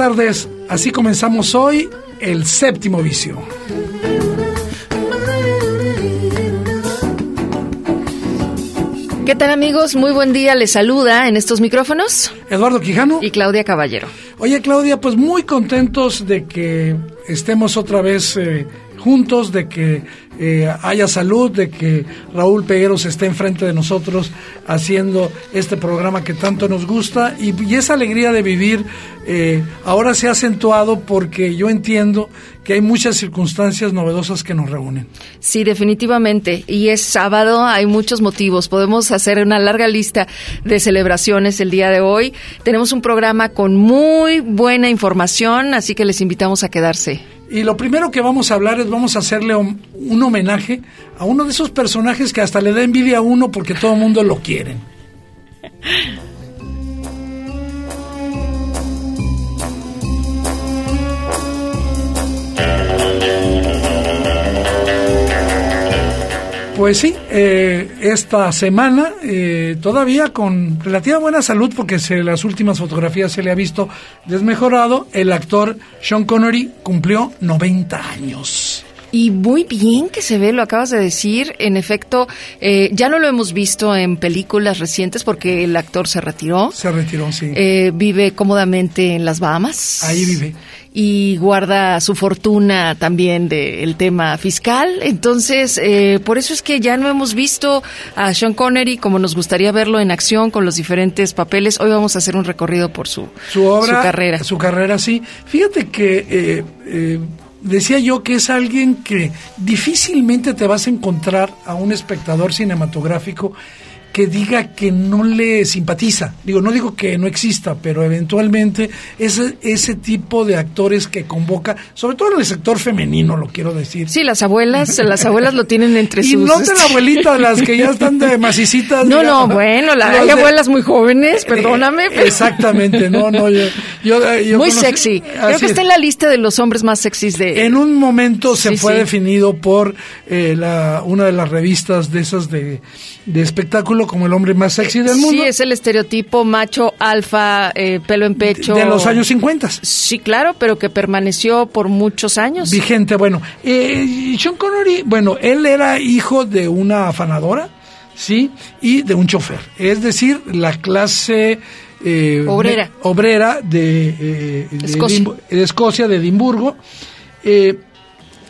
Tardes, así comenzamos hoy el séptimo vicio. ¿Qué tal amigos? Muy buen día, les saluda en estos micrófonos Eduardo Quijano. y Claudia Caballero. Oye Claudia, pues muy contentos de que estemos otra vez eh, juntos, de que eh, haya salud, de que Raúl Pegueros esté enfrente de nosotros haciendo este programa que tanto nos gusta y, esa alegría de vivir eh, ahora se ha acentuado porque yo entiendo que hay muchas circunstancias novedosas que nos reúnen. Sí, definitivamente. Y es sábado, hay muchos motivos. Podemos hacer una larga lista de celebraciones el día de hoy. Tenemos un programa con muy buena información, así que les invitamos a quedarse. Y lo primero que vamos a hablar es vamos a hacerle un, homenaje a uno de esos personajes que hasta le da envidia a uno porque todo el mundo lo quiere. Pues sí, eh, esta semana eh, todavía con relativa buena salud porque se, las últimas fotografías se le ha visto desmejorado, el actor Sean Connery cumplió 90 años. Y muy bien que se ve, lo acabas de decir. En efecto, eh, ya no lo hemos visto en películas recientes porque el actor se retiró. Se retiró, sí. Eh, vive cómodamente en las Bahamas. Ahí vive. Y guarda su fortuna también del tema fiscal. Entonces, eh, por eso es que ya no hemos visto a Sean Connery como nos gustaría verlo en acción con los diferentes papeles. Hoy vamos a hacer un recorrido por su, su obra, su carrera. Su carrera, sí. Fíjate que eh, eh, decía yo que es alguien que difícilmente te vas a encontrar a un espectador cinematográfico que diga que no le simpatiza. Digo, no digo que no exista, pero eventualmente ese, ese tipo de actores que convoca, sobre todo en el sector femenino, lo quiero decir. Sí, las abuelas, las abuelas lo tienen entre y sus... no de la abuelita, las que ya están de macicitas. No, digamos, no, bueno, la, hay de- abuelas muy jóvenes, perdóname. pero- Exactamente, no, no, yo, yo- yo muy sexy. Creo que está es. en la lista de los hombres más sexys de... En un momento se Sí, fue sí. definido por eh, la, una de las revistas de esas de, de espectáculo como el hombre más sexy del mundo Sí, es el estereotipo macho, alfa, eh, pelo en pecho. de los años 50. Sí, claro, pero que permaneció por muchos años. Vigente, bueno. Eh, Sean Connery, bueno, él era hijo de una afanadora, ¿sí? Y de un chofer. Es decir, la clase... eh, Obrera. obrera de, eh, de Escocia, de Edimburgo. Eh,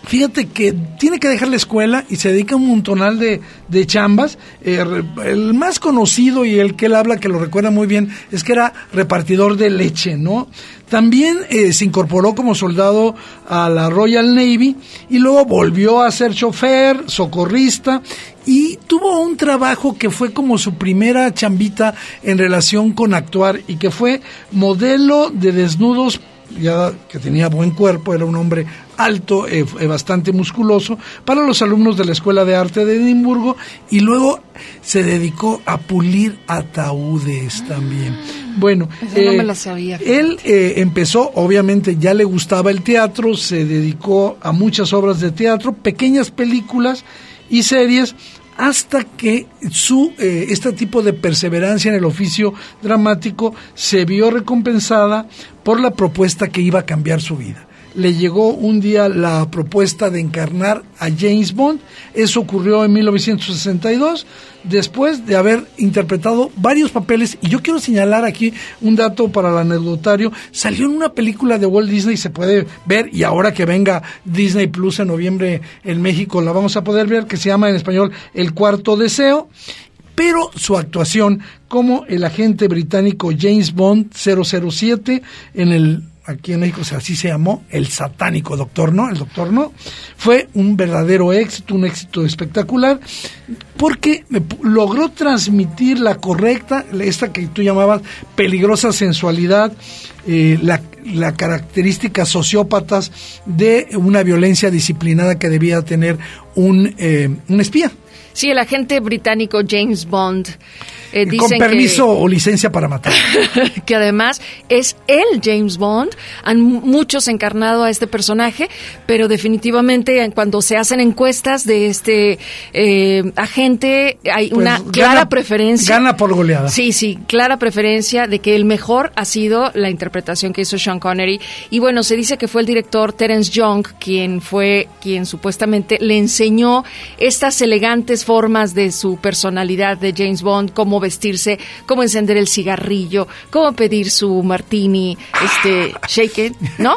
Fíjate que tiene que dejar la escuela y se dedica a un montonal de, de chambas. Eh, el más conocido y el que él habla, que lo recuerda muy bien, es que era repartidor de leche, ¿no? También eh, se incorporó como soldado a la Royal Navy y luego volvió a ser chofer, socorrista y tuvo un trabajo que fue como su primera chambita en relación con actuar y que fue modelo de desnudos ya que tenía buen cuerpo, era un hombre alto, eh, eh, bastante musculoso, para los alumnos de la Escuela de Arte de Edimburgo y luego se dedicó a pulir ataúdes también. Bueno, Esa no me la sabía, fíjate. él eh, empezó, obviamente ya le gustaba el teatro, se dedicó a muchas obras de teatro, pequeñas películas y series, hasta que su eh, este tipo de perseverancia en el oficio dramático se vio recompensada por la propuesta que iba a cambiar su vida. Le llegó un día la propuesta de encarnar a James Bond. Eso ocurrió en 1962, después de haber interpretado varios papeles. Y yo quiero señalar aquí un dato para el anecdotario. Salió en una película de Walt Disney, se puede ver, y ahora que venga Disney Plus en noviembre en México, la vamos a poder ver, que se llama en español El Cuarto Deseo pero su actuación como el agente británico James Bond 007 en el aquí en México así se llamó el satánico doctor no el doctor no fue un verdadero éxito un éxito espectacular porque logró transmitir la correcta esta que tú llamabas peligrosa sensualidad eh, la, características sociópatas de una violencia disciplinada que debía tener un, eh, un espía. Sí, el agente británico James Bond. Eh, Con permiso o licencia para matar. que además es el James Bond. Han muchos encarnado a este personaje, pero definitivamente cuando se hacen encuestas de este eh, agente hay pues una clara preferencia. Gana por goleada. Sí, sí, clara preferencia de que el mejor ha sido la interpretación que hizo Sean Connery. Y bueno, se dice que fue el director Terence Young quien fue quien supuestamente le enseñó estas elegantes formas de su personalidad de James Bond, cómo vestirse, cómo encender el cigarrillo, cómo pedir su martini, este, shake ¿no?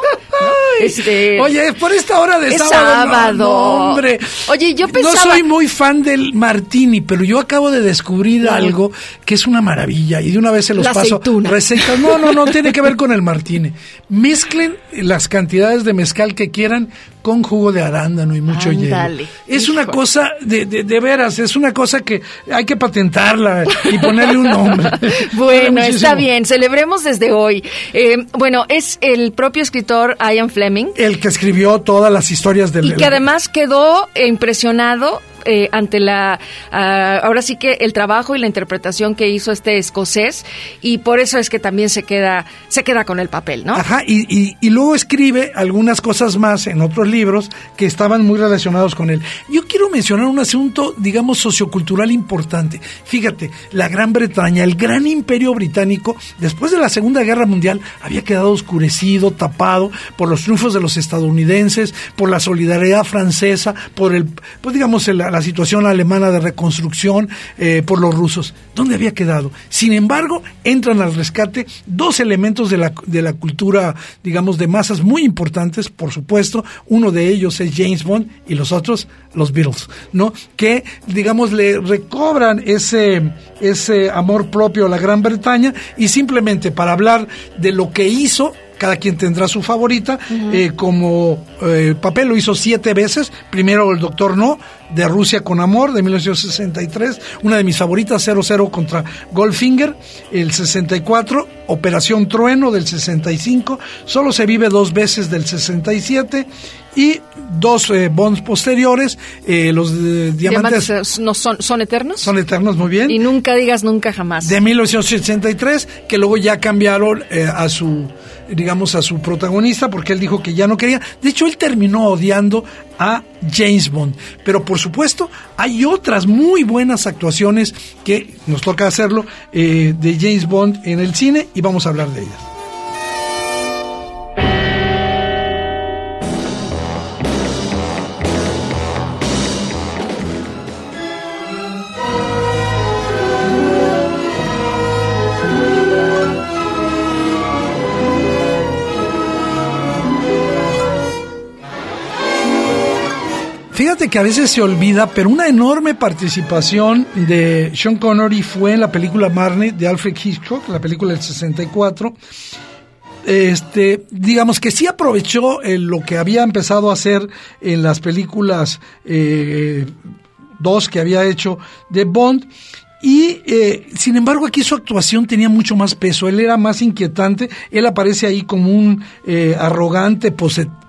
Este, Oye, por esta hora de sábado. hombre. Oye, yo pensaba... No soy muy fan del martini, pero yo acabo de descubrir algo que es una maravilla y de una vez se los paso. Recetas. No, no, no tiene que ver con el martini. Mezclen las cantidades de mezcal que quieran con jugo de arándano y mucho hielo. Es una cosa de, de, veras, es una cosa que hay que patentarla y ponerle un nombre. bueno, está bien, celebremos desde hoy. Eh, bueno, es el propio escritor Ian Fleming. El que escribió todas las historias del... Y que además quedó impresionado eh, ante la, ah, ahora sí que el trabajo y la interpretación que hizo este escocés y por eso es que también se queda, se queda con el papel, ¿no? Ajá, y, y, y luego escribe algunas cosas más en otros libros que estaban muy relacionados con él. Yo quiero mencionar un asunto, digamos, sociocultural importante. Fíjate, la Gran Bretaña, el gran imperio británico, después de la Segunda Guerra Mundial, había quedado oscurecido, tapado por los triunfos de los estadounidenses, por la solidaridad francesa, por el, pues digamos, el, la situación alemana de reconstrucción eh, por los rusos. ¿Dónde había quedado? Sin embargo, entran al rescate dos elementos de la, de la cultura, digamos, de masas muy importantes, por supuesto. Uno de ellos es James Bond y los otros, los Beatles, ¿no? Que, digamos, le recobran ese, ese amor propio a la Gran Bretaña y simplemente para hablar de lo que hizo cada quien tendrá su favorita. Eh, como eh, papel lo hizo siete veces. Primero el Doctor No, de Rusia con Amor, de 1963. Una de mis favoritas, 00 contra Goldfinger. El 64, Operación Trueno, del 65. Solo se vive dos veces, del 67 y dos eh, bonds posteriores, eh, los diamantes, no son, son eternos. Son eternos, muy bien. Y nunca digas nunca jamás. De 1983, que luego ya cambiaron a su digamos, a su protagonista porque él dijo que ya no quería. De hecho, él terminó odiando a James Bond. Pero por supuesto, hay otras muy buenas actuaciones que nos toca hacerlo eh, de James Bond en el cine y vamos a hablar de ellas. Que a veces se olvida, pero una enorme participación de Sean Connery fue en la película Marnie de Alfred Hitchcock, la película del 64. Este, digamos que sí aprovechó eh, lo que había empezado a hacer en las películas eh, dos que había hecho de Bond. Y eh, sin embargo aquí su actuación tenía mucho más peso, él era más inquietante, él aparece ahí como un eh, arrogante,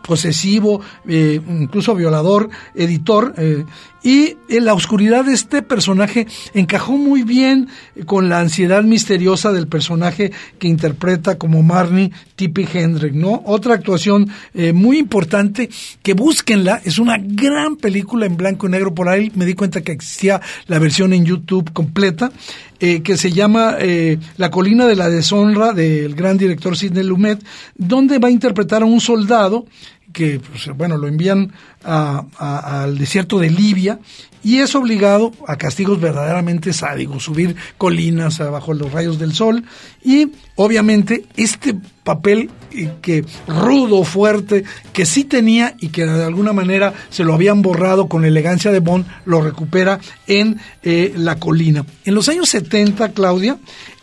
posesivo, eh, incluso violador, editor, eh, y en la oscuridad de este personaje encajó muy bien con la ansiedad misteriosa del personaje que interpreta como Marnie Tippi Hendrick, ¿no? Otra actuación eh, muy importante, que búsquenla, es una gran película en blanco y negro, por ahí me di cuenta que existía la versión en YouTube completa, eh, que se llama eh, La colina de la deshonra del gran director Sidney Lumet, donde va a interpretar a un soldado que, pues, bueno, lo envían al desierto de Libia y es obligado a castigos verdaderamente sádicos, subir colinas bajo los rayos del sol y obviamente este papel eh, que rudo, fuerte, que sí tenía y que de alguna manera se lo habían borrado con elegancia de Bond, lo recupera en eh, La colina. En los años 70, Claudia,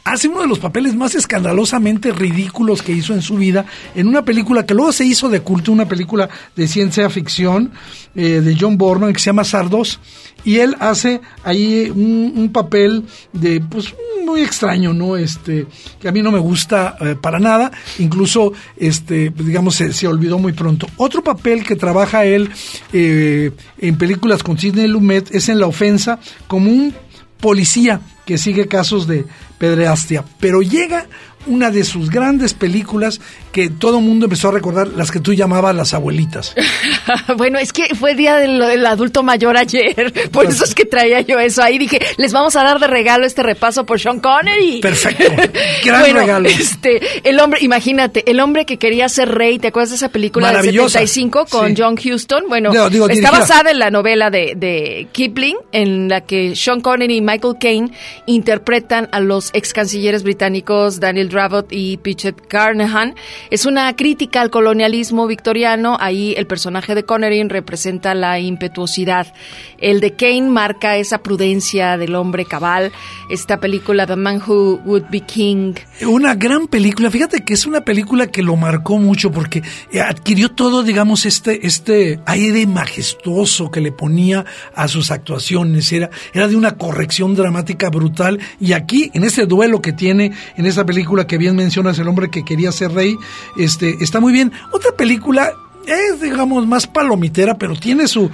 hace uno de los papeles más escandalosamente ridículos que hizo en su vida en una película que luego se hizo de culto, una película de ciencia ficción eh, de John Borman que se llama Sardos y él hace ahí un, papel de pues muy extraño, ¿no? Este que a mí no me gusta eh, para nada, incluso este digamos se, olvidó muy pronto. Otro papel que trabaja él eh, en películas con Sidney Lumet es en La ofensa como un policía que sigue casos de pedreastia, pero llega una de sus grandes películas que todo el mundo empezó a recordar, las que tú llamabas las abuelitas. bueno, es que fue día del, adulto mayor ayer, por eso es que traía yo eso ahí. Dije, les vamos a dar de regalo este repaso por Sean Connery. Perfecto, gran regalo. Este, el hombre, imagínate, el hombre que quería ser rey, ¿te acuerdas de esa película del 75 con John Huston? Bueno, está basada en la novela de, de Kipling, en la que Sean Connery y Michael Caine interpretan a los ex cancilleres británicos Daniel Dravot y Pichet Carnahan. Es una crítica al colonialismo victoriano. Ahí el personaje de Connery representa la impetuosidad. El de Kane marca esa prudencia del hombre cabal. Esta película, The Man Who Would Be King. Una gran película. Fíjate que es una película que lo marcó mucho porque adquirió todo, digamos, este, este aire majestuoso que le ponía a sus actuaciones. Era, era de una corrección dramática brutal. Y aquí, en este duelo que tiene en esta película que bien mencionas, El hombre que quería ser rey, este, está muy bien. Otra película es, digamos, más palomitera, pero tiene su,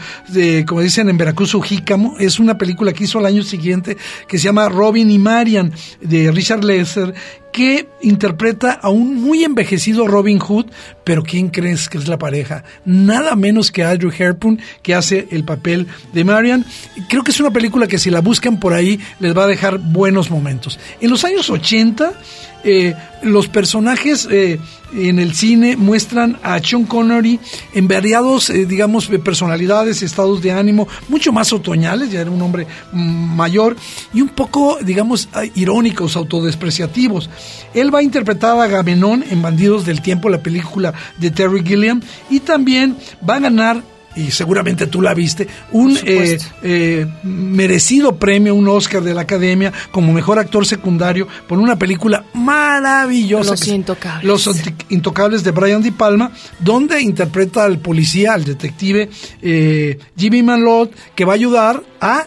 como dicen en Veracruz, su jícamo. Es una película que hizo el año siguiente que se llama Robin y Marian, de Richard Lesser, que interpreta a un muy envejecido Robin Hood, pero ¿quién crees que es la pareja? Nada menos que Andrew Harpoon, que hace el papel de Marian. Creo que es una película que si la buscan por ahí les va a dejar buenos momentos. En los años 80, eh, los personajes eh, en el cine muestran a Sean Connery en variados, eh, digamos, personalidades, estados de ánimo, mucho más otoñales, ya era un hombre mm, mayor, y un poco, digamos, irónicos, autodespreciativos. Él va a interpretar a Gamenón en Bandidos del Tiempo, la película de Terry Gilliam, y también va a ganar y seguramente tú la viste, un eh, eh, merecido premio, un Oscar de la Academia como mejor actor secundario por una película maravillosa. Los Intocables. Los Intocables de Brian De Palma, donde interpreta al policía, al detective eh, Jimmy Malot, que va a ayudar a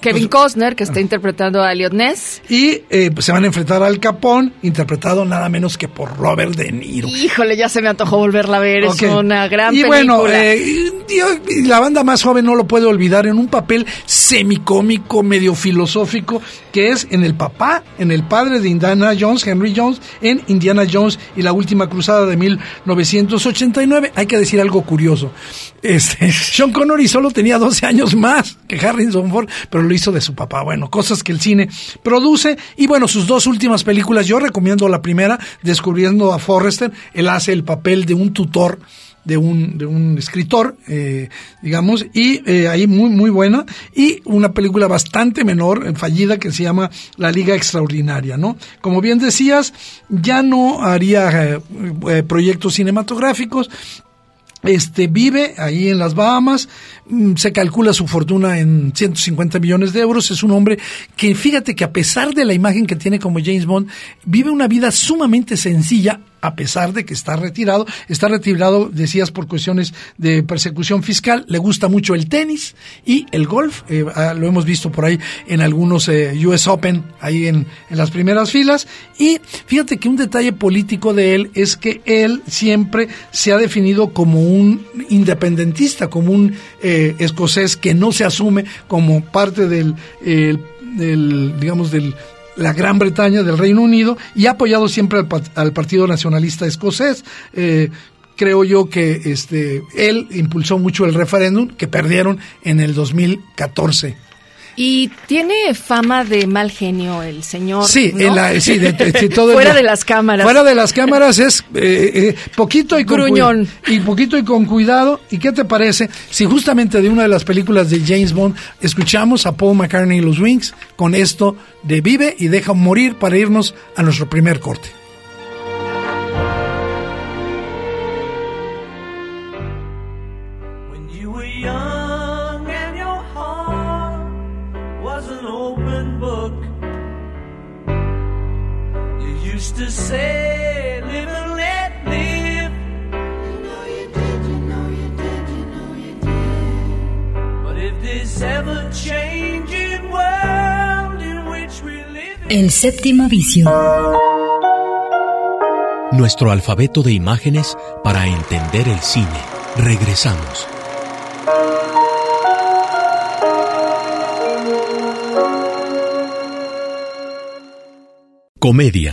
Kevin pues, Costner, que está interpretando a Elliot Ness. Y eh, pues, se van a enfrentar al Capón, interpretado nada menos que por Robert De Niro. Híjole, ya se me antojó volverla a ver, es una gran y bueno, eh, la banda más joven no lo puede olvidar en un papel semicómico, medio filosófico, que es en el papá, en el padre de Indiana Jones, Henry Jones, en Indiana Jones y la última cruzada de 1989. Hay que decir algo curioso. Este, Sean Connery solo tenía 12 años más que Harrison Ford, pero lo hizo de su papá. Bueno, cosas que el cine produce. Y bueno, sus dos últimas películas, yo recomiendo la primera, Descubriendo a Forrester. Él hace el papel de un tutor de un, de un escritor, eh, digamos, y eh, ahí muy, muy buena, y una película bastante menor, eh, fallida, que se llama La Liga Extraordinaria, ¿no? Como bien decías, ya no haría proyectos cinematográficos, este vive ahí en las Bahamas, mm, se calcula su fortuna en 150 millones de euros, es un hombre que fíjate que a pesar de la imagen que tiene como James Bond, vive una vida sumamente sencilla, a pesar de que está retirado. Está retirado, decías, por cuestiones de persecución fiscal. Le gusta mucho el tenis y el golf. Eh, ah, lo hemos visto por ahí en algunos eh, US Open, ahí en, las primeras filas. Y fíjate que un detalle político de él es que él siempre se ha definido como un independentista, como un eh, escocés que no se asume como parte del, del digamos, del la Gran Bretaña, del Reino Unido, y ha apoyado siempre al, Partido Nacionalista Escocés. Eh, creo yo que este, él impulsó mucho el referéndum que perdieron en el 2014. Y tiene fama de mal genio el señor. Sí, ¿no? sí de, todo fuera de las cámaras. Fuera de las cámaras es eh, eh, poquito y con Gruñón. y poquito y con cuidado. ¿Y qué te parece si justamente de una de las películas de James Bond escuchamos a Paul McCartney y los Wings con esto de Vive y deja morir para irnos a nuestro primer corte? El séptimo vicio. Nuestro alfabeto de imágenes para entender el cine. Regresamos. Comedia.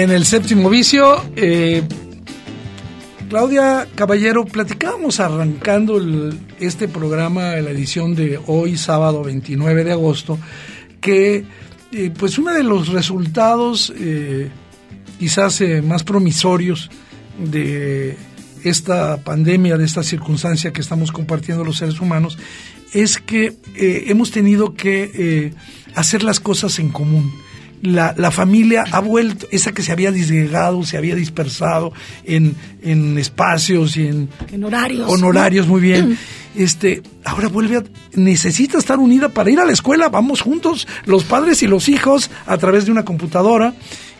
En el séptimo vicio, eh, Claudia Caballero, platicábamos arrancando este programa, la edición de hoy, sábado 29 de agosto, que eh, pues uno de los resultados eh, quizás más promisorios de esta pandemia, de esta circunstancia que estamos compartiendo los seres humanos, es que hemos tenido que hacer las cosas en común la, la, familia ha vuelto, esa que se había disgregado, se había dispersado en, en espacios y en, en horarios. Honorarios, muy bien. Este, ahora vuelve a, necesita estar unida para ir a la escuela, vamos juntos, los padres y los hijos, a través de una computadora.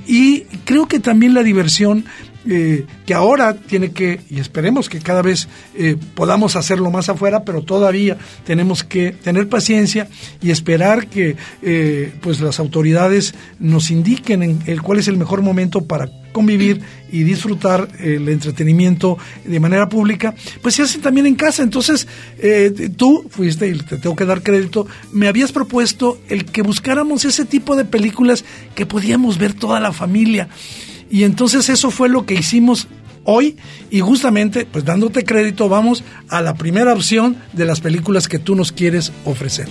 Y creo que también la diversión eh, que ahora tiene que, y esperemos que cada vez eh, podamos hacerlo más afuera, pero todavía tenemos que tener paciencia y esperar que eh, pues las autoridades nos indiquen en el cuál es el mejor momento para convivir y disfrutar el entretenimiento de manera pública, pues se hace también en casa. Entonces, tú fuiste, y te tengo que dar crédito, me habías propuesto el que buscáramos ese tipo de películas que podíamos ver toda la familia. Y entonces eso fue lo que hicimos hoy y justamente, pues dándote crédito, vamos a la primera opción de las películas que tú nos quieres ofrecer.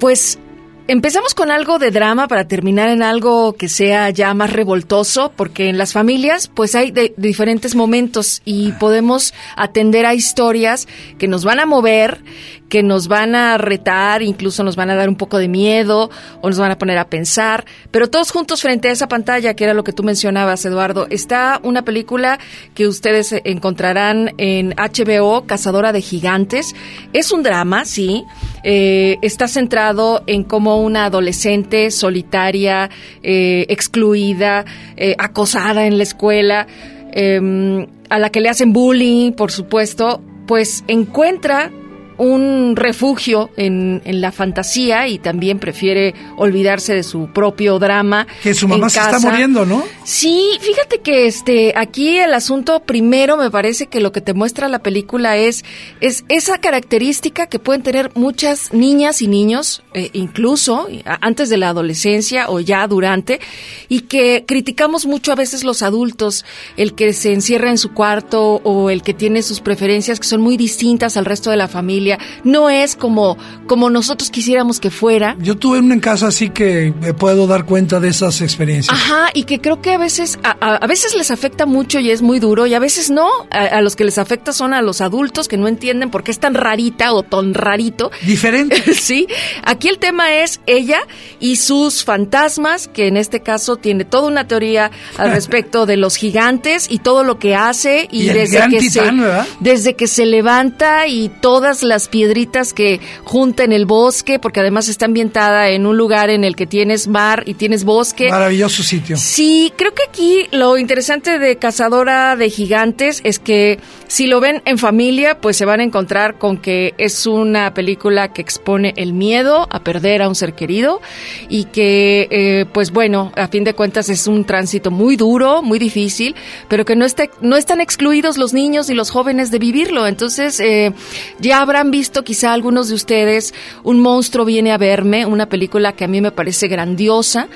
Pues Empezamos con algo de drama para terminar en algo que sea ya más revoltoso, porque en las familias pues hay de, diferentes momentos y podemos atender a historias que nos van a mover, que nos van a retar, incluso nos van a dar un poco de miedo o nos van a poner a pensar, pero todos juntos frente a esa pantalla, que era lo que tú mencionabas, Eduardo, está una película que ustedes encontrarán en HBO, Cazadora de Gigantes. Es un drama, sí, eh, está centrado en cómo una adolescente solitaria, eh, excluida, eh, acosada en la escuela, em, a la que le hacen bullying, por supuesto, pues encuentra un refugio en, en, la fantasía y también prefiere olvidarse de su propio drama. Que su mamá se está muriendo, ¿no? Sí, fíjate que este aquí el asunto primero me parece que lo que te muestra la película es, es esa característica que pueden tener muchas niñas y niños, eh, incluso antes de la adolescencia o ya durante, y que criticamos mucho a veces los adultos, el que se encierra en su cuarto o el que tiene sus preferencias que son muy distintas al resto de la familia familia no es como, como nosotros quisiéramos que fuera. Yo tuve una en casa así que me puedo dar cuenta de esas experiencias. Ajá, y que creo que a veces, a, a veces les afecta mucho y es muy duro, y a veces no. A, a, los que les afecta son a los adultos que no entienden por qué es tan rarita o tan rarito. Diferente. sí. Aquí el tema es ella y sus fantasmas, que en este caso tiene toda una teoría al respecto de los gigantes y todo lo que hace y, desde que titán, se ¿verdad? desde que se levanta y todas las piedritas que junta en el bosque, porque además está ambientada en un lugar en el que tienes mar y tienes bosque. Maravilloso sitio. Sí, creo que aquí lo interesante de Cazadora de Gigantes es que si lo ven en familia, pues se van a encontrar con que es una película que expone el miedo a perder a un ser querido y que, eh, pues bueno, a fin de cuentas es un tránsito muy duro, muy difícil, pero que no, esté, no están excluidos los niños y los jóvenes de vivirlo. Entonces, eh, ya habrán visto quizá algunos de ustedes Un monstruo viene a verme, una película que a mí me parece grandiosa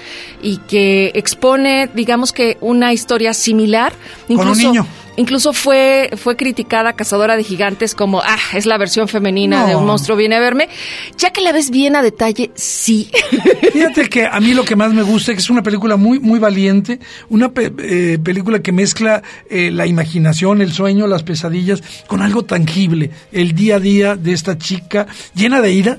y que expone, digamos que una historia similar. Con un niño. Incluso fue, fue criticada Cazadora de Gigantes como, ah, es la versión femenina No. de Un monstruo viene a verme. Ya que la ves bien a detalle, sí. Fíjate que a mí lo que más me gusta es que es una película muy muy valiente, una pe- eh, película que mezcla eh, la imaginación, el sueño, las pesadillas con algo tangible, el día a día de esta chica llena de ira,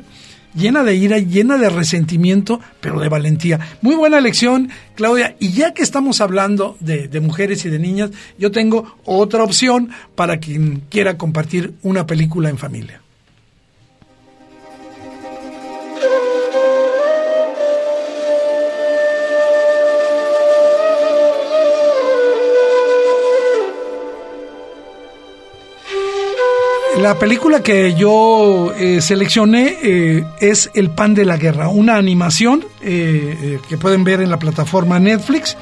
llena de ira, llena de resentimiento, pero de valentía. Muy buena lección, Claudia. Y ya que estamos hablando de, de mujeres y de niñas, yo tengo otra opción para quien quiera compartir una película en familia. La película que yo eh, seleccioné eh, es El pan de la guerra, una animación eh, eh, que pueden ver en la plataforma Netflix.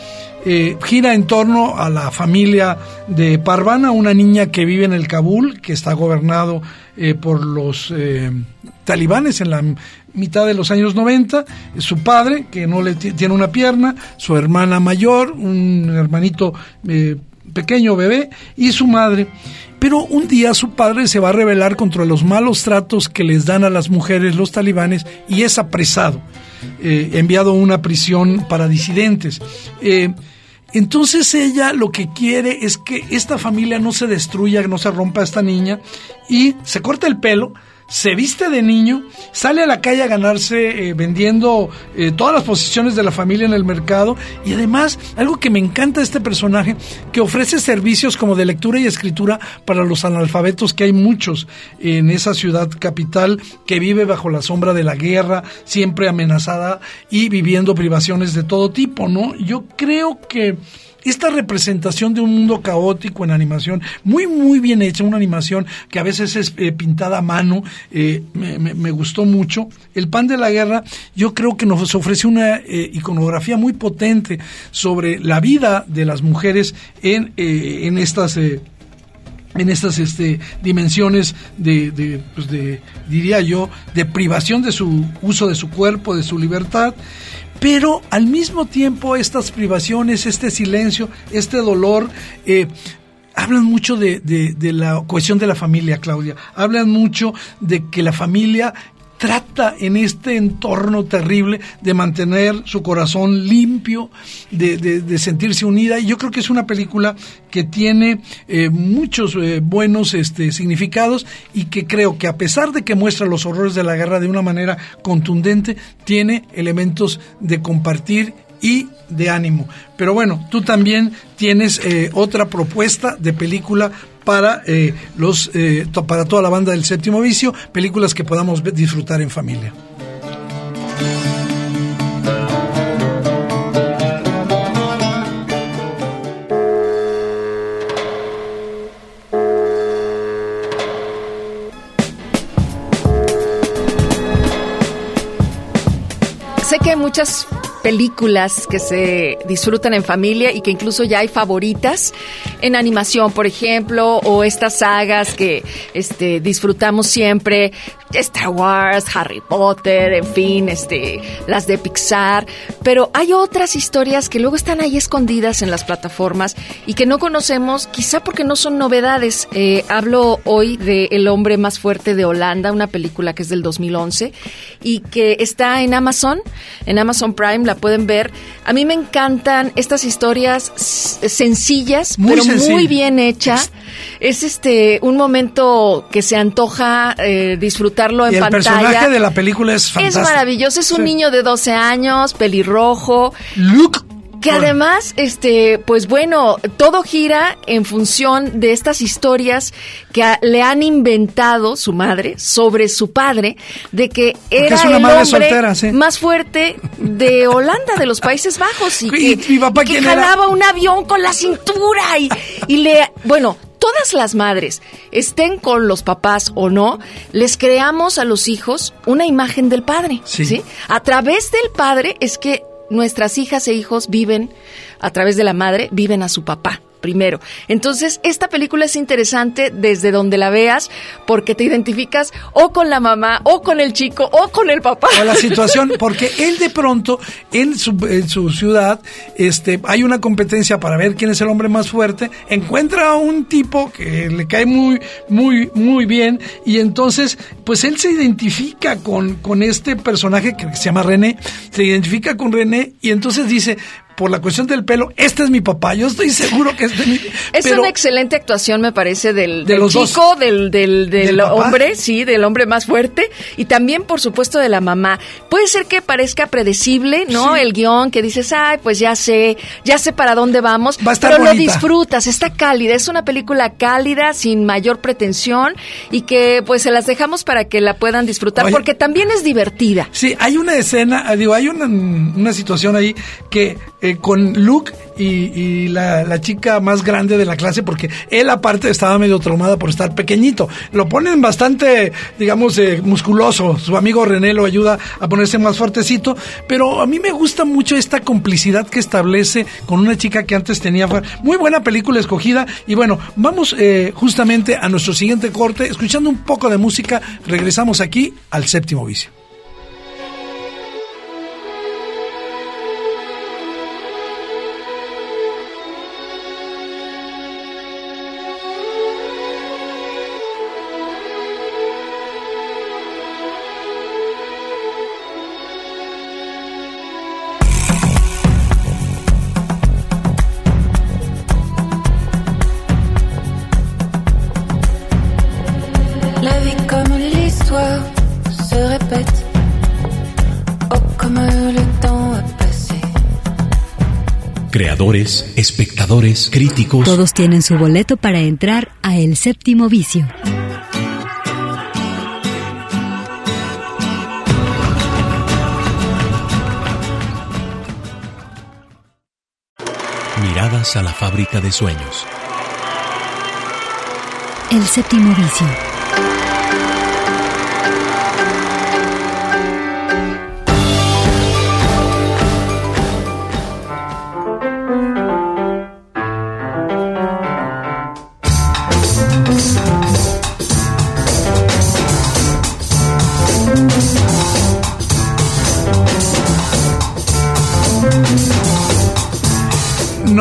Eh, gira en torno a la familia de Parvana, una niña que vive en el Kabul, que está gobernado por los talibanes en la mitad de los años 90, su padre, que no le ti- tiene una pierna, su hermana mayor, un hermanito eh, pequeño bebé, y su madre. Pero un día su padre se va a rebelar contra los malos tratos que les dan a las mujeres los talibanes y es apresado, eh, enviado a una prisión para disidentes. Eh, entonces ella lo que quiere es que esta familia no se destruya, que no se rompa esta niña y se corta el pelo, se viste de niño, sale a la calle a ganarse eh, vendiendo eh, todas las posiciones de la familia en el mercado y además algo que me encanta este personaje que ofrece servicios como de lectura y escritura para los analfabetos que hay muchos en esa ciudad capital que vive bajo la sombra de la guerra, siempre amenazada y viviendo privaciones de todo tipo, ¿no? Yo creo que esta representación de un mundo caótico en animación, muy, muy bien hecha, una animación que a veces es eh, pintada a mano, eh, me, me- me gustó mucho. El pan de la guerra, yo creo que nos ofrece una eh, iconografía muy potente sobre la vida de las mujeres en, en estas... en estas este, dimensiones de, de, pues de, diría yo, de privación de su uso de su cuerpo, de su libertad, pero al mismo tiempo estas privaciones, este silencio, este dolor, eh, hablan mucho de, de- de la cohesión de la familia, Claudia, hablan mucho de que la familia trata en este entorno terrible de mantener su corazón limpio, de, de- sentirse unida. Y yo creo que es una película que tiene eh, muchos eh, buenos este, significados y que creo que a pesar de que muestra los horrores de la guerra de una manera contundente, tiene elementos de compartir y de ánimo. Pero bueno, tú también tienes eh, otra propuesta de película para eh, los eh, para toda la banda del séptimo vicio, películas que podamos disfrutar en familia. Sé que hay muchas películas que se disfrutan en familia y que incluso ya hay favoritas. en animación, por ejemplo, o estas sagas que este, disfrutamos siempre, Star Wars, Harry Potter, en fin, este, las de Pixar, pero hay otras historias que luego están ahí escondidas en las plataformas y que no conocemos, quizá porque no son novedades. Eh, hablo hoy de El hombre más fuerte de Holanda, una película que es del 2011 y que está en Amazon, en Amazon Prime, la pueden ver. A mí me encantan estas historias sencillas, pero muy bien hechas. Es este un momento que se antoja eh, disfrutarlo en y el personaje de la película es fantástico. Es maravilloso, es un niño de 12 años, pelirrojo. Luke que además, este, pues bueno, todo gira en función de estas historias que le han inventado su madre sobre su padre, de que era el hombre más fuerte de Holanda, de los Países Bajos, y que, jalaba un avión con la cintura y, y le, bueno, todas las madres, estén con los papás o no, les creamos a los hijos una imagen del padre. ¿sí? A través del padre es que nuestras hijas e hijos viven, a través de la madre, viven a su papá primero. Entonces, esta película es interesante desde donde la veas porque te identificas o con la mamá, o con el chico, o con el papá. O la situación, porque él de pronto en su, en su ciudad este, hay una competencia para ver quién es el hombre más fuerte, encuentra a un tipo que le cae muy, muy, muy bien y entonces, pues él se identifica con, con este personaje que se llama René, se identifica con René y entonces dice, por la cuestión del pelo, este es mi papá. Yo estoy seguro que este es mi Es una excelente actuación, me parece, del, chico, del, del, hombre, sí, del hombre más fuerte, y también, por supuesto, de la mamá. Puede ser que parezca predecible, ¿no? El guion que dices, ay, pues ya sé, ya sé para dónde vamos, Va a estar pero lo disfrutas, está cálida, es una película cálida, sin mayor pretensión, y que pues se las dejamos para que la puedan disfrutar, porque también es divertida. Sí, hay una escena, digo, hay una, una situación ahí que eh, con Luke y, la, chica más grande de la clase, porque él aparte estaba medio traumada por estar pequeñito. Lo ponen bastante, digamos, eh, musculoso. Su amigo René lo ayuda a ponerse más fuertecito, pero a mí me gusta mucho esta complicidad que establece con una chica que antes tenía. Muy buena película escogida. Y bueno, vamos eh, justamente a nuestro siguiente corte, escuchando un poco de música. Regresamos aquí al séptimo vicio. Espectadores, críticos. Todos tienen su boleto para entrar a El Séptimo Vicio. Miradas a la fábrica de sueños. El Séptimo Vicio.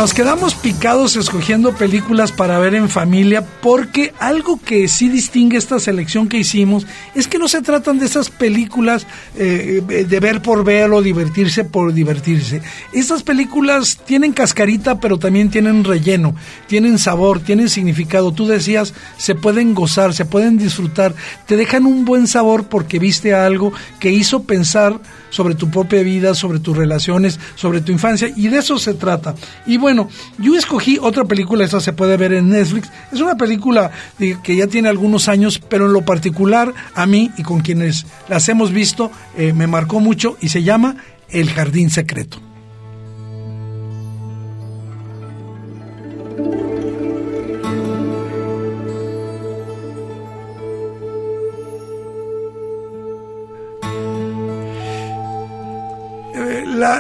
Nos quedamos picados escogiendo películas para ver en familia porque algo que sí distingue esta selección que hicimos es que no se tratan de esas películas eh, de ver por ver o divertirse por divertirse. Estas películas tienen cascarita pero también tienen relleno, tienen sabor, tienen significado. Tú decías, se pueden gozar, se pueden disfrutar, te dejan un buen sabor porque viste algo que hizo pensar sobre tu propia vida, sobre tus relaciones, sobre tu infancia, y de eso se trata. Y bueno, yo escogí otra película, esa se puede ver en Netflix, es una película que ya tiene algunos años, pero en lo particular a mí y con quienes las hemos visto, eh, me marcó mucho y se llama El Jardín Secreto.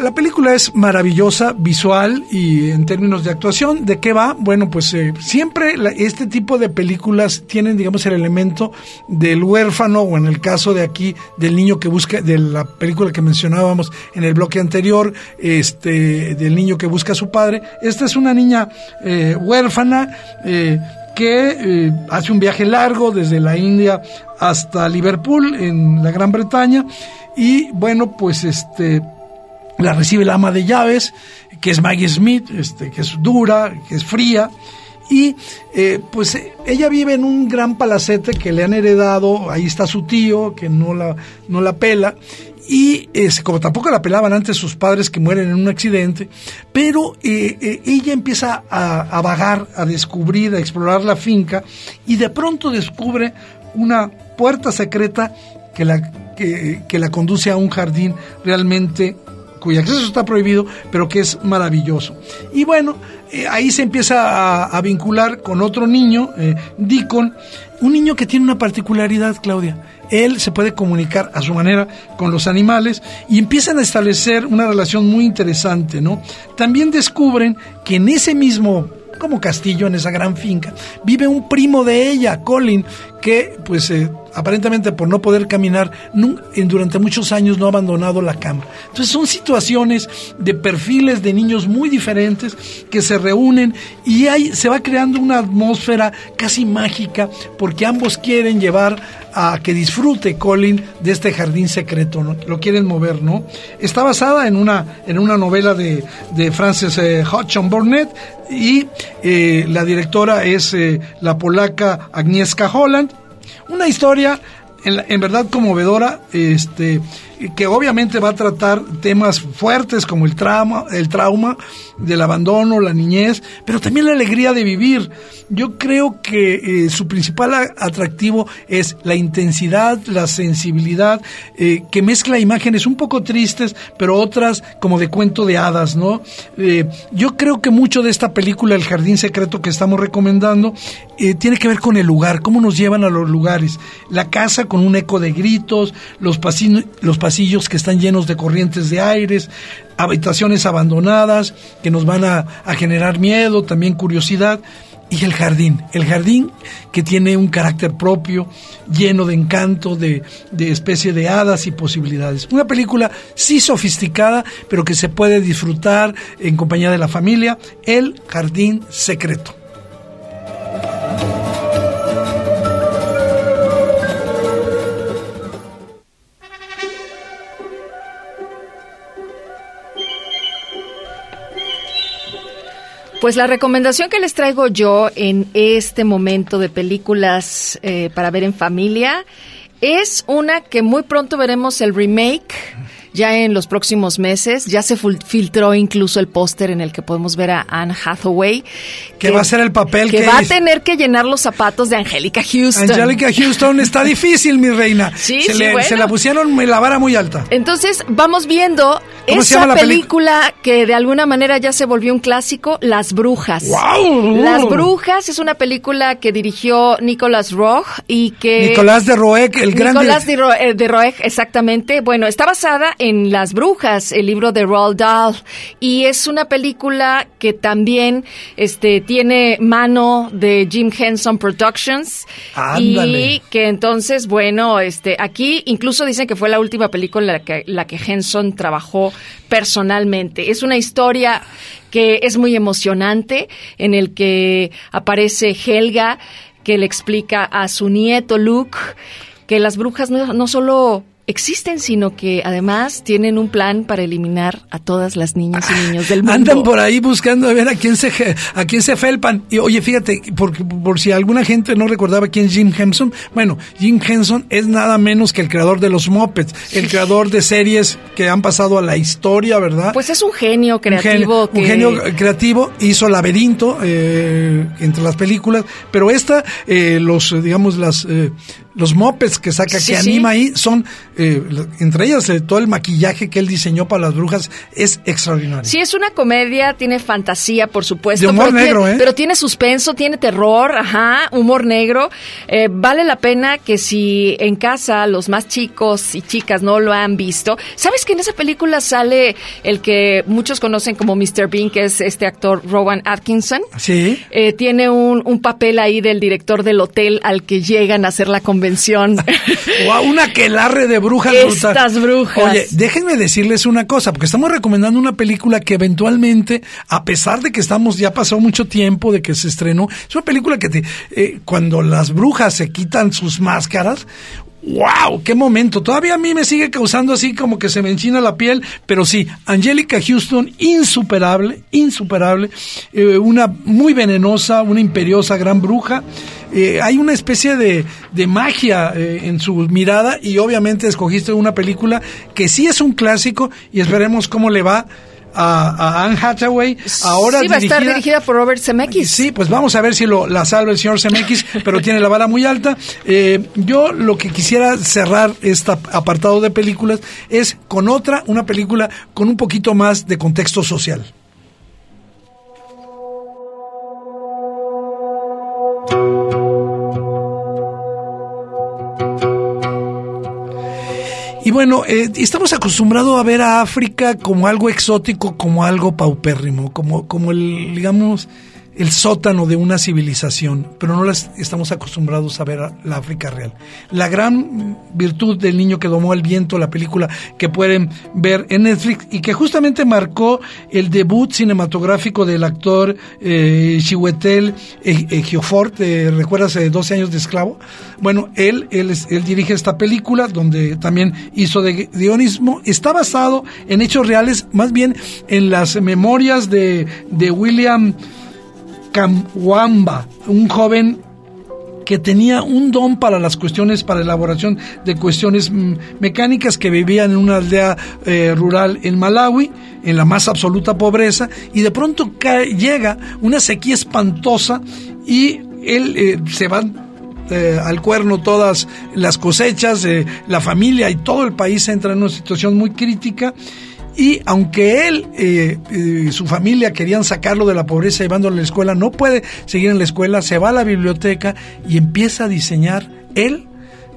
La película es maravillosa, visual y en términos de actuación. ¿De qué va? Bueno, pues eh, siempre este tipo de películas tienen, digamos, el elemento del huérfano o en el caso de aquí del niño que busca, de la película que mencionábamos en el bloque anterior, este, del niño que busca a su padre. Esta es una niña eh, huérfana. Eh, que hace un viaje largo desde la India hasta Liverpool en la Gran Bretaña y bueno pues este la recibe la ama de llaves, que es Maggie Smith, este, que es dura, que es fría, y eh, pues ella vive en un gran palacete que le han heredado, ahí está su tío, que no la, no la pela, y como tampoco la pelaban antes sus padres que mueren en un accidente, pero eh, eh, ella empieza a, vagar, a descubrir, a explorar la finca, y de pronto descubre una puerta secreta que la, que la conduce a un jardín realmente cuyo acceso está prohibido, pero que es maravilloso. Y bueno, eh, ahí se empieza a, vincular con otro niño, eh, Deacon, un niño que tiene una particularidad, Claudia. Él se puede comunicar a su manera con los animales y empiezan a establecer una relación muy interesante, ¿no? También descubren que en ese mismo como castillo en esa gran finca, vive un primo de ella, Colin, que pues eh, aparentemente por no poder caminar durante muchos años no ha abandonado la cama. Entonces son situaciones de perfiles de niños muy diferentes que se reúnen y se va creando una atmósfera casi mágica porque ambos quieren llevar a que disfrute Colin de este jardín secreto, ¿no? lo quieren mover, ¿no? Está basada en una, en una novela de, de Frances eh, Hodgson Burnett y eh, la directora es la polaca Agnieszka Holland. Una historia en, en, verdad conmovedora, este, que obviamente va a tratar temas fuertes como el trauma, el trauma del abandono, la niñez, pero también la alegría de vivir. Yo creo que eh, su principal atractivo es la intensidad, la sensibilidad, eh, que mezcla imágenes un poco tristes, pero otras como de cuento de hadas, ¿no? Eh, yo creo que mucho de esta película, El Jardín Secreto que estamos recomendando, tiene que ver con el lugar, cómo nos llevan a los lugares. La casa con un eco de gritos, los los pasillos que están llenos de corrientes de aires, habitaciones abandonadas que nos van a, generar miedo, también curiosidad y el jardín, el jardín que tiene un carácter propio, lleno de encanto, de, de, especie de hadas y posibilidades. Una película sí sofisticada, pero que se puede disfrutar en compañía de la familia, El Jardín Secreto. Pues la recomendación que les traigo yo en este momento de películas eh, para ver en familia es una que muy pronto veremos el remake ya en los próximos meses. Ya se filtró incluso el póster en el que podemos ver a Anne Hathaway. Que, va a ser el papel que, va a tener que llenar los zapatos de Angélica Houston. Angélica Houston está difícil, mi reina. Sí, se, le, se la pusieron la vara muy alta. Entonces, vamos viendo esa película que de alguna manera ya se volvió un clásico, Las Brujas. ¡Wow! Las Brujas es una película que dirigió Nicolas Roeg y que... Nicolás de Roeg, el gran... Nicolás de, Roeg, exactamente. Bueno, está basada en Las Brujas, el libro de Roald Dahl, y es una película que también este, tiene mano de Jim Henson Productions y que entonces, bueno, este, aquí incluso dicen que fue la última película en la que, la que Henson trabajó personalmente. Es una historia que es muy emocionante, en el que aparece Helga, que le explica a su nieto Luke que las brujas no, no solo existen, sino que además tienen un plan para eliminar a todas las niñas y niños del mundo. Andan por ahí buscando a ver a quién se a quién se felpan. Y oye, fíjate, por, por si alguna gente no recordaba quién es Jim Henson, bueno, Jim Henson es nada menos que el creador de los Muppets, el creador de series que han pasado a la historia, ¿verdad? Pues es un genio creativo. Un genio, creativo, hizo Laberinto eh, entre las películas, pero esta, eh, los, digamos, las... Eh, los mopeds que saca, que anima ahí, son, eh, entre ellas, eh, todo el maquillaje que él diseñó para las brujas es extraordinario. Sí, es una comedia, tiene fantasía, por supuesto. De humor negro, tiene, ¿eh? Pero tiene suspenso, tiene terror, ajá, humor negro. Eh, vale la pena que si en casa los más chicos y chicas no lo han visto, ¿sabes que en esa película sale el que muchos conocen como Mr. Bean, que es este actor Rowan Atkinson? Sí. Eh, tiene un, un papel ahí del director del hotel al que llegan a hacer la convención. O a una quelarre de brujas. Estas brujas. Oye, déjenme decirles una cosa, porque estamos recomendando una película que eventualmente, a pesar de que estamos, ya pasó mucho tiempo de que se estrenó, es una película que te, eh, cuando las brujas se quitan sus máscaras, ¡Wow! ¡Qué momento! Todavía a mí me sigue causando así como que se me enchina la piel, pero sí, Angelica Houston, insuperable, insuperable, eh, una muy venenosa, una imperiosa gran bruja. Eh, hay una especie de, de magia eh, en su mirada y obviamente escogiste una película que sí es un clásico y esperemos cómo le va a, Anne Hathaway. Ahora sí, va a estar dirigida por Robert Zemeckis. Sí, pues vamos a ver si lo, la salva el señor Zemeckis, pero tiene la vara muy alta. Eh, yo lo que quisiera cerrar este apartado de películas es con otra, una película con un poquito más de contexto social. Y bueno, eh, estamos acostumbrados a ver a África como algo exótico, como algo paupérrimo, como, como el, digamos, el sótano de una civilización, pero no las estamos acostumbrados a ver a la África real. La gran virtud del niño que domó el viento, la película que pueden ver en Netflix y que justamente marcó el debut cinematográfico del actor eh, Chiwetel Ejiofor, eh, ¿recuerdas 12 años de esclavo? Bueno, él, él, él dirige esta película donde también hizo de guionismo, está basado en hechos reales, más bien en las memorias de, de William Kamwamba, un joven que tenía un don para las cuestiones, para elaboración de cuestiones mecánicas, que vivía en una aldea eh, rural en Malawi, en la más absoluta pobreza, y de pronto llega una sequía espantosa y él eh, se va eh, al cuerno todas las cosechas, eh, la familia y todo el país entra en una situación muy crítica y aunque él eh, y su familia querían sacarlo de la pobreza llevándolo a la escuela, no puede seguir en la escuela, se va a la biblioteca y empieza a diseñar él.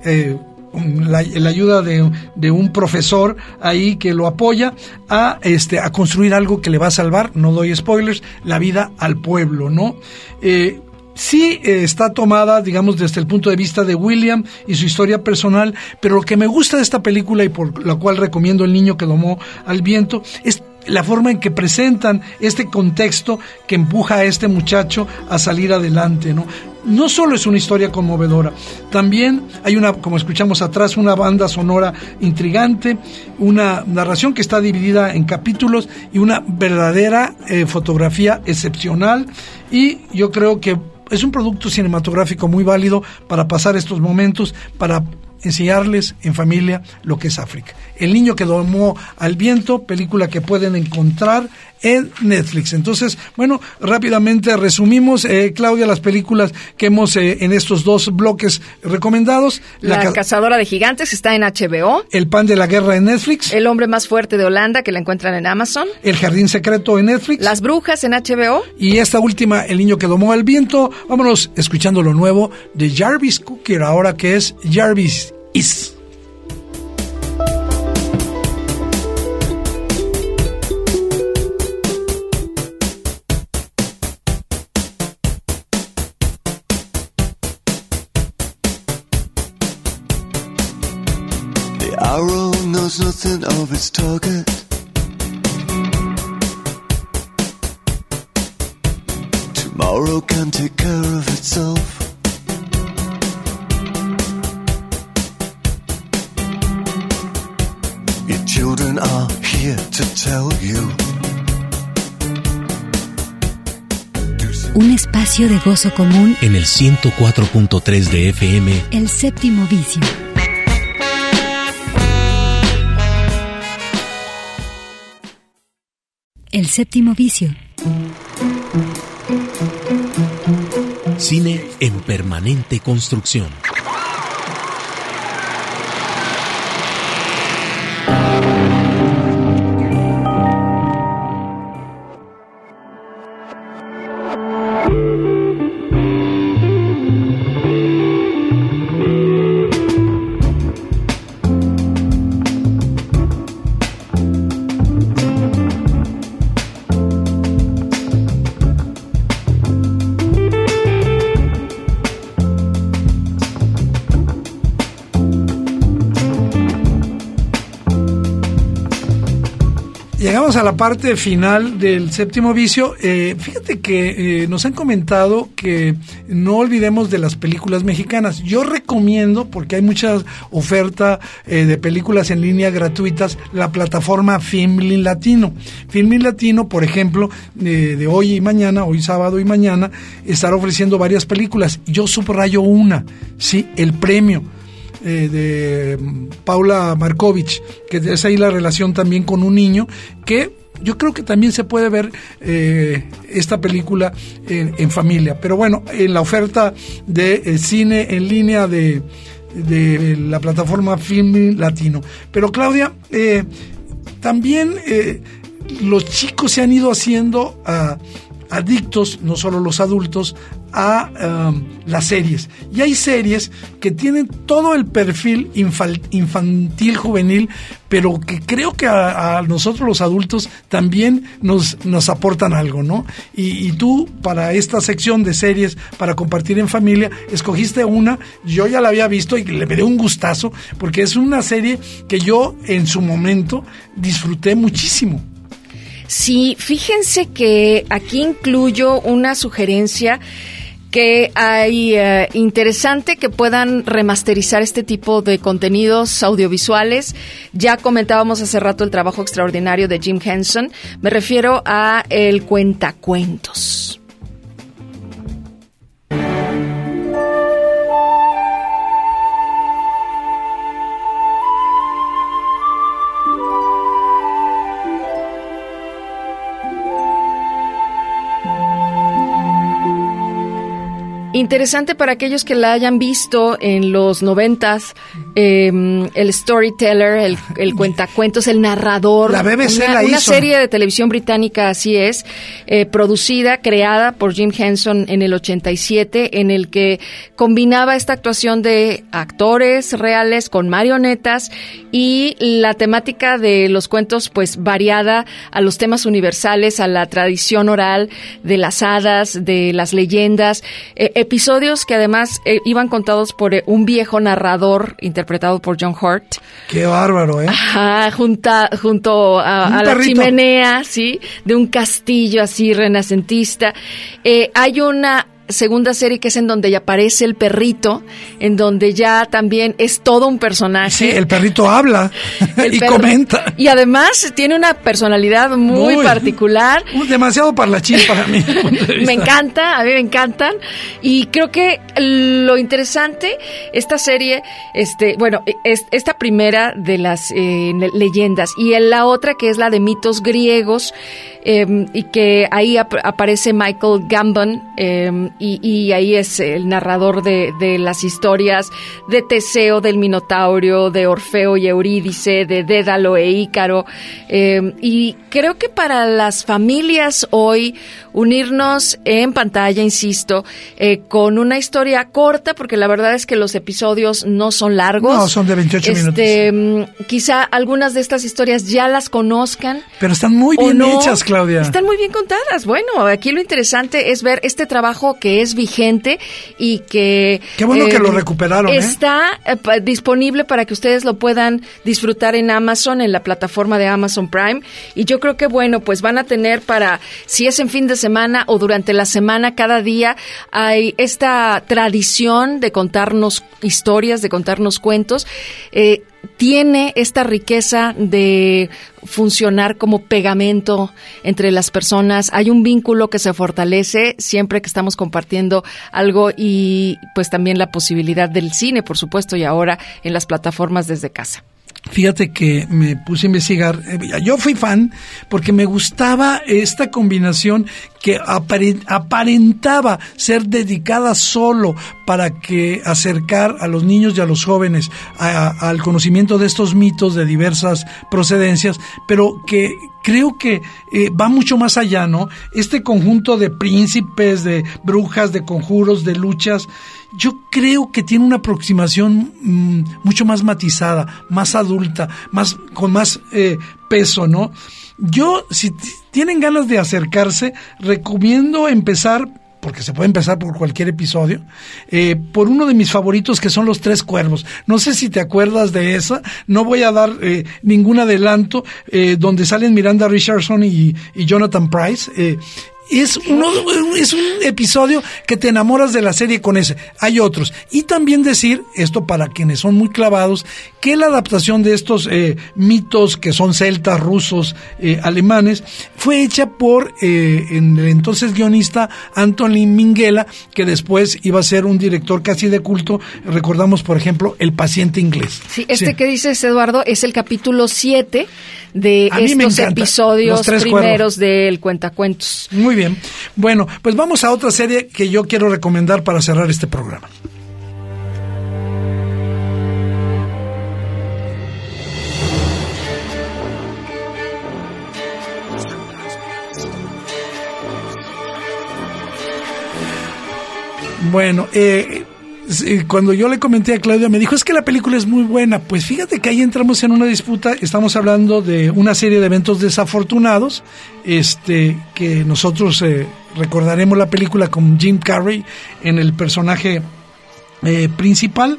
Eh, la, la, ayuda de, de, un profesor ahí que lo apoya a este a construir algo que le va a salvar no doy spoilers la vida al pueblo no eh, sí eh, está tomada, digamos, desde el punto de vista de William y su historia personal, pero lo que me gusta de esta película y por la cual recomiendo El niño que domó al viento es la forma en que presentan este contexto que empuja a este muchacho a salir adelante, ¿no? No solo es una historia conmovedora, también hay una, como escuchamos atrás, una banda sonora intrigante, una narración que está dividida en capítulos y una verdadera eh, fotografía excepcional y yo creo que es un producto cinematográfico muy válido para pasar estos momentos, para enseñarles en familia lo que es África. El niño que domó al viento, película que pueden encontrar en Netflix. Entonces, bueno, rápidamente resumimos, eh, Claudia, las películas que hemos eh, en estos dos bloques recomendados. La, la Cazadora de Gigantes está en HBO. El Pan de la Guerra en Netflix. El Hombre Más Fuerte de Holanda, que la encuentran en Amazon. El Jardín Secreto en Netflix. Las Brujas en HBO. Y esta última, El Niño que domó al viento. Vámonos escuchando lo nuevo de Jarvis Cooker, ahora que es Jarvis Is. Knows nothing of its target. Tomorrow can take care of itself. Your children are here to tell you. Un espacio de gozo común en el 104.3 de FM. El séptimo vicio. El séptimo vicio. Cine en permanente construcción. Llegamos a la parte final del séptimo vicio. Eh, fíjate que eh, nos han comentado que no olvidemos de las películas mexicanas. Yo recomiendo, porque hay mucha oferta eh, de películas en línea gratuitas, la plataforma Filmin Latino. Filmin Latino, por ejemplo, de hoy y mañana, hoy sábado y mañana, estará ofreciendo varias películas. Yo subrayo una, sí, el premio eh, de Paula Markovich, que es ahí la relación también con un niño, que yo creo que también se puede ver eh, esta película en, familia. Pero bueno, en la oferta de eh, cine en línea de, de, la plataforma Film Latino. Pero Claudia, también los chicos se han ido haciendo a adictos, no solo los adultos, a um, las series. Y hay series que tienen todo el perfil infantil, juvenil, pero que creo que a, nosotros los adultos también nos, nos aportan algo, ¿no? Y, tú, para esta sección de series para compartir en familia, escogiste una, yo ya la había visto y le dio un gustazo, porque es una serie que yo en su momento disfruté muchísimo. Sí, fíjense que aquí incluyo una sugerencia que hay eh, interesante que puedan remasterizar este tipo de contenidos audiovisuales. Ya comentábamos hace rato el trabajo extraordinario de Jim Henson. Me refiero a el cuentacuentos. Interesante para aquellos que la hayan visto en los noventas, em, el storyteller, el, cuentacuentos, el narrador. La BBC una, la una serie de televisión británica, así es, eh, producida, creada por Jim Henson en el 87, en el que combinaba esta actuación de actores reales con marionetas y la temática de los cuentos, pues variada a los temas universales, a la tradición oral de las hadas, de las leyendas. Eh, episodios que además eh, iban contados por eh, un viejo narrador interpretado por John Hurt. Qué bárbaro, ¿eh? Ajá, junto a, la chimenea, ¿sí? De un castillo así renacentista. Eh, hay una segunda serie que es en donde ya aparece el perrito, en donde ya también es todo un personaje. Sí, el perrito habla y comenta. Y además tiene una personalidad muy, particular. Demasiado parlachín para mí. me encanta, a mí me encantan. Y creo que lo interesante, esta serie, este, bueno, es, esta primera de las eh, leyendas y la otra que es la de mitos griegos, Em, y que ahí aparece Michael Gambon em, y, ahí es el narrador de, las historias de Teseo, del Minotaurio, de Orfeo y Eurídice, de Dédalo e Ícaro. Em, y creo que para las familias hoy unirnos en pantalla, insisto, eh, con una historia corta, porque la verdad es que los episodios no son largos. No, son de 28 este, minutos. Quizá algunas de estas historias ya las conozcan. Pero están muy bien hechas, Claudia. Están muy bien contadas. Bueno, aquí lo interesante es ver este trabajo que es vigente y que... Qué bueno que lo eh, recuperaron. ¿eh? Está disponible para que ustedes lo puedan disfrutar en Amazon, en la plataforma de Amazon Prime. Y yo creo que, bueno, pues van a tener para, si es en fin de semana o durante la semana, cada día, hay esta tradición de contarnos historias, de contarnos cuentos. Eh, tiene esta riqueza de funcionar como pegamento entre las personas. Hay un vínculo que se fortalece siempre que estamos compartiendo algo y pues también la posibilidad del cine, por supuesto, y ahora en las plataformas desde casa. Fíjate que me puse a investigar. Eh, yo fui fan porque me gustaba esta combinación que aparentaba ser dedicada solo para que acercar a los niños y a los jóvenes al conocimiento de estos mitos de diversas procedencias, pero que creo que eh, va mucho más allá, ¿no? Este conjunto de príncipes, de brujas, de conjuros, de luchas, yo creo que tiene una aproximación mm, mucho más matizada, más adulta, más con más eh, peso, ¿no? Yo, si tienen ganas de acercarse, recomiendo empezar porque se puede empezar por cualquier episodio, eh, por uno de mis favoritos que son Los Tres Cuervos. No sé si te acuerdas de esa, no voy a dar eh, ningún adelanto, eh, donde salen Miranda Richardson y, y Jonathan Price. Es, uno, es un episodio que te enamoras de la serie con ese. Hay otros. Y también decir, esto para quienes son muy clavados, que la adaptación de estos eh, mitos que son celtas, rusos, eh, alemanes, fue hecha por eh, en el entonces guionista Anthony Minghella, que después iba a ser un director casi de culto. Recordamos, por ejemplo, El paciente inglés. Sí, este que dices, Eduardo, es el capítulo 7 de A estos episodios primeros del Cuentacuentos. Muy bien. Bueno, pues vamos a otra serie que yo quiero recomendar para cerrar este programa. Bueno, eh, cuando yo le comenté a Claudia, me dijo, es que la película es muy buena. Pues fíjate que ahí entramos en una disputa. Estamos hablando de una serie de eventos desafortunados, este, que nosotros eh, recordaremos la película con Jim Carrey en el personaje eh, principal,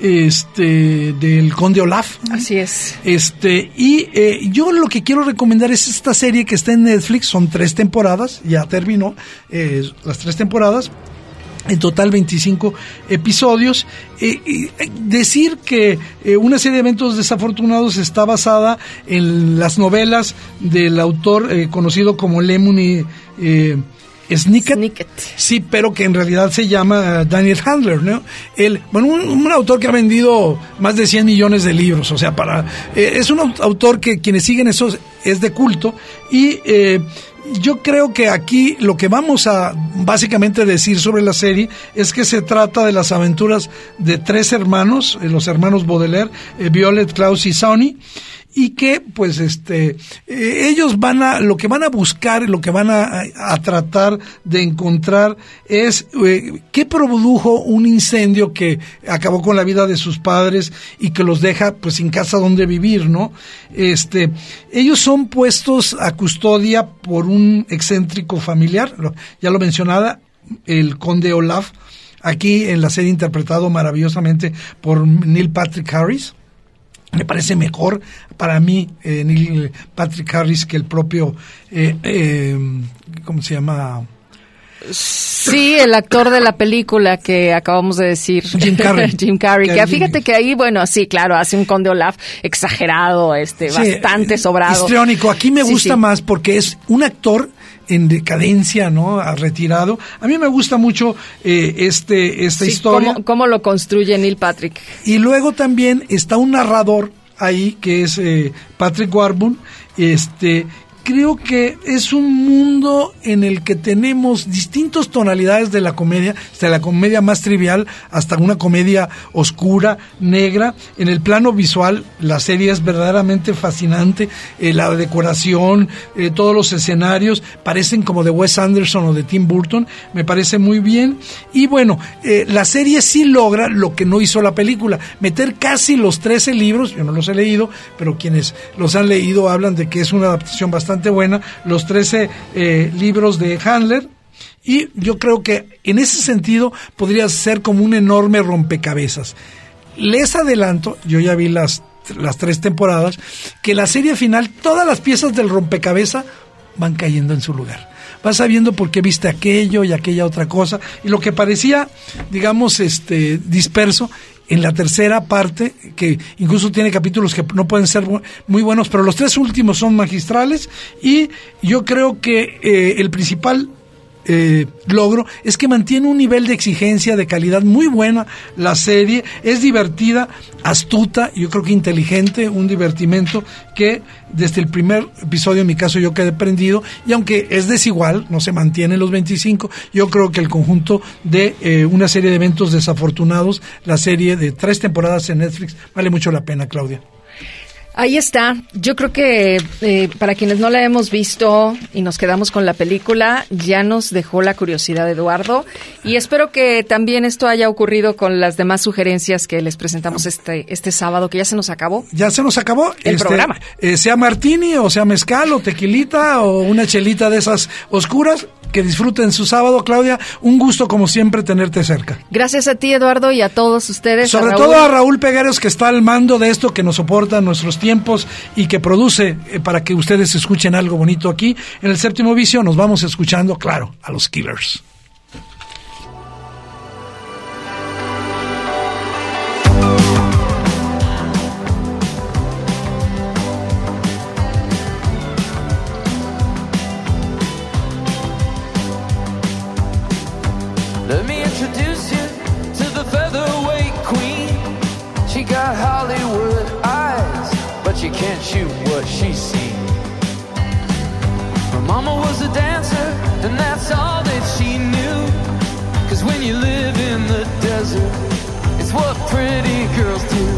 este, del Conde Olaf. Así es. Este, y eh, yo lo que quiero recomendar es esta serie que está en Netflix, son tres temporadas, ya terminó eh, las tres temporadas. En total 25 episodios. Eh, eh, decir que eh, una serie de eventos desafortunados está basada en las novelas del autor eh, conocido como Lemony Snicket. Snicket. Sí, pero que en realidad se llama Daniel Handler, ¿no? Él, bueno, un, un autor que ha vendido más de 100 millones de libros, o sea, para eh, es un au- autor que quienes siguen eso es de culto y eh, yo creo que aquí lo que vamos a básicamente decir sobre la serie es que se trata de las aventuras de tres hermanos, eh, los hermanos Baudelaire, eh, Violet, Klaus y Sonny, y que pues este eh, ellos van a lo que van a buscar lo que van a, tratar de encontrar es eh, qué produjo un incendio que acabó con la vida de sus padres y que los deja pues sin casa donde vivir no este ellos son puestos a custodia por un excéntrico familiar ya lo mencionaba el conde Olaf aquí en la serie interpretado maravillosamente por Neil Patrick Harris me parece mejor para mí eh, Neil Patrick Harris que el propio eh, eh, cómo se llama Sí, el actor de la película que acabamos de decir. Jim Carrey. Jim Carrey. Que fíjate que ahí, bueno, sí, claro, hace un conde Olaf exagerado, este, Sí, bastante eh, sobrado. histriónico aquí me Sí, gusta sí. más porque es un actor en decadencia no Ha retirado a mí me gusta mucho eh, este esta Sí, historia ¿cómo, cómo lo construye Neil Patrick? Y luego también está un narrador ahí que es eh, Patrick Warburton. Este, creo que es un mundo en el que tenemos distintas tonalidades de la comedia, desde la comedia más trivial hasta una comedia oscura, negra. En el plano visual, la serie es verdaderamente fascinante. eh, la decoración, eh, todos los escenarios parecen como de Wes Anderson o de Tim Burton. Me parece muy bien. Y bueno, eh, la serie sí logra lo que no hizo la película, meter casi los 13 libros, yo no los he leído, pero quienes los han leído hablan de que es una adaptación bastante buena, los 13 eh, libros de Handler. Y yo creo que en ese sentido podría ser como un enorme rompecabezas. Les adelanto, yo ya vi las, las tres temporadas, que la serie final, todas las piezas del rompecabezas van cayendo en su lugar. Vas sabiendo por qué viste aquello y aquella otra cosa. Y lo que parecía, digamos, este disperso, en la tercera parte, que incluso tiene capítulos que no pueden ser muy buenos, pero los tres últimos son magistrales. Y yo creo que eh, el principal eh, logro es que mantiene un nivel de exigencia, de calidad muy buena la serie, es divertida, astuta, yo creo que inteligente, un divertimento que desde el primer episodio en mi caso yo quedé prendido y aunque es desigual, no se mantiene en los 25, yo creo que el conjunto de eh, una serie de eventos desafortunados, la serie de tres temporadas en Netflix, vale mucho la pena, Claudia. Ahí está. Yo creo que eh, para quienes no la hemos visto y nos quedamos con la película, ya nos dejó la curiosidad Eduardo. Y espero que también esto haya ocurrido con las demás sugerencias que les presentamos este, este sábado, que ya se nos acabó. Ya se nos acabó. El Este, programa. eh, sea martini, o sea mezcal, o tequilita, o una chelita de esas oscuras. Que disfruten su sábado, Claudia. Un gusto, como siempre, tenerte cerca. Gracias a ti, Eduardo, y a todos ustedes. Sobre todo a Raúl Pegueros, que está al mando de esto, que nos soporta nuestros tiempos y que produce eh, para que ustedes escuchen algo bonito aquí. En el séptimo vicio nos vamos escuchando, claro, a los Killers. Can't shoot what she's seen. Her mama was a dancer, and that's all that she knew. Cause when you live in the desert, it's what pretty girls do.